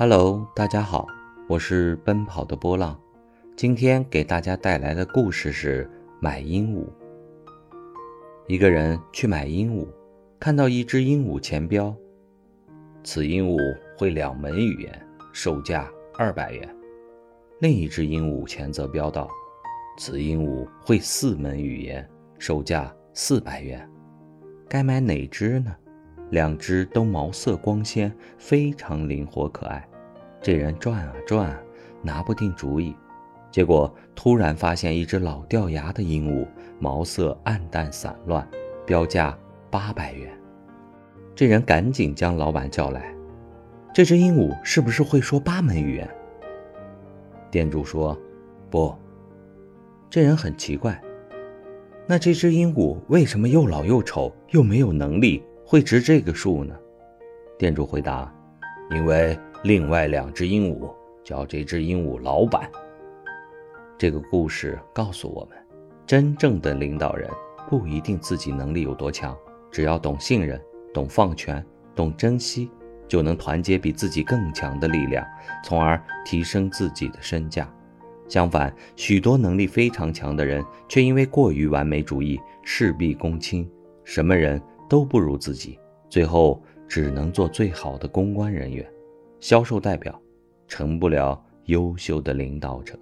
Hello，大家好，我是奔跑的波浪。今天给大家带来的故事是买鹦鹉。一个人去买鹦鹉，看到一只鹦鹉前标：“此鹦鹉会两门语言，售价二百元。”另一只鹦鹉前则标道：“此鹦鹉会四门语言，售价四百元。”该买哪只呢？两只都毛色光鲜，非常灵活可爱。这人转啊转，拿不定主意，结果突然发现一只老掉牙的鹦鹉，毛色暗淡散乱，标价八百元。这人赶紧将老板叫来：“这只鹦鹉是不是会说八门语言？”店主说：“不。”这人很奇怪：“那这只鹦鹉为什么又老又丑，又没有能力，会值这个数呢？”店主回答：“因为。”另外两只鹦鹉叫这只鹦鹉老板。这个故事告诉我们，真正的领导人不一定自己能力有多强，只要懂信任、懂放权、懂珍惜，就能团结比自己更强的力量，从而提升自己的身价。相反，许多能力非常强的人却因为过于完美主义、事必躬亲，什么人都不如自己，最后只能做最好的公关人员。销售代表，成不了优秀的领导者。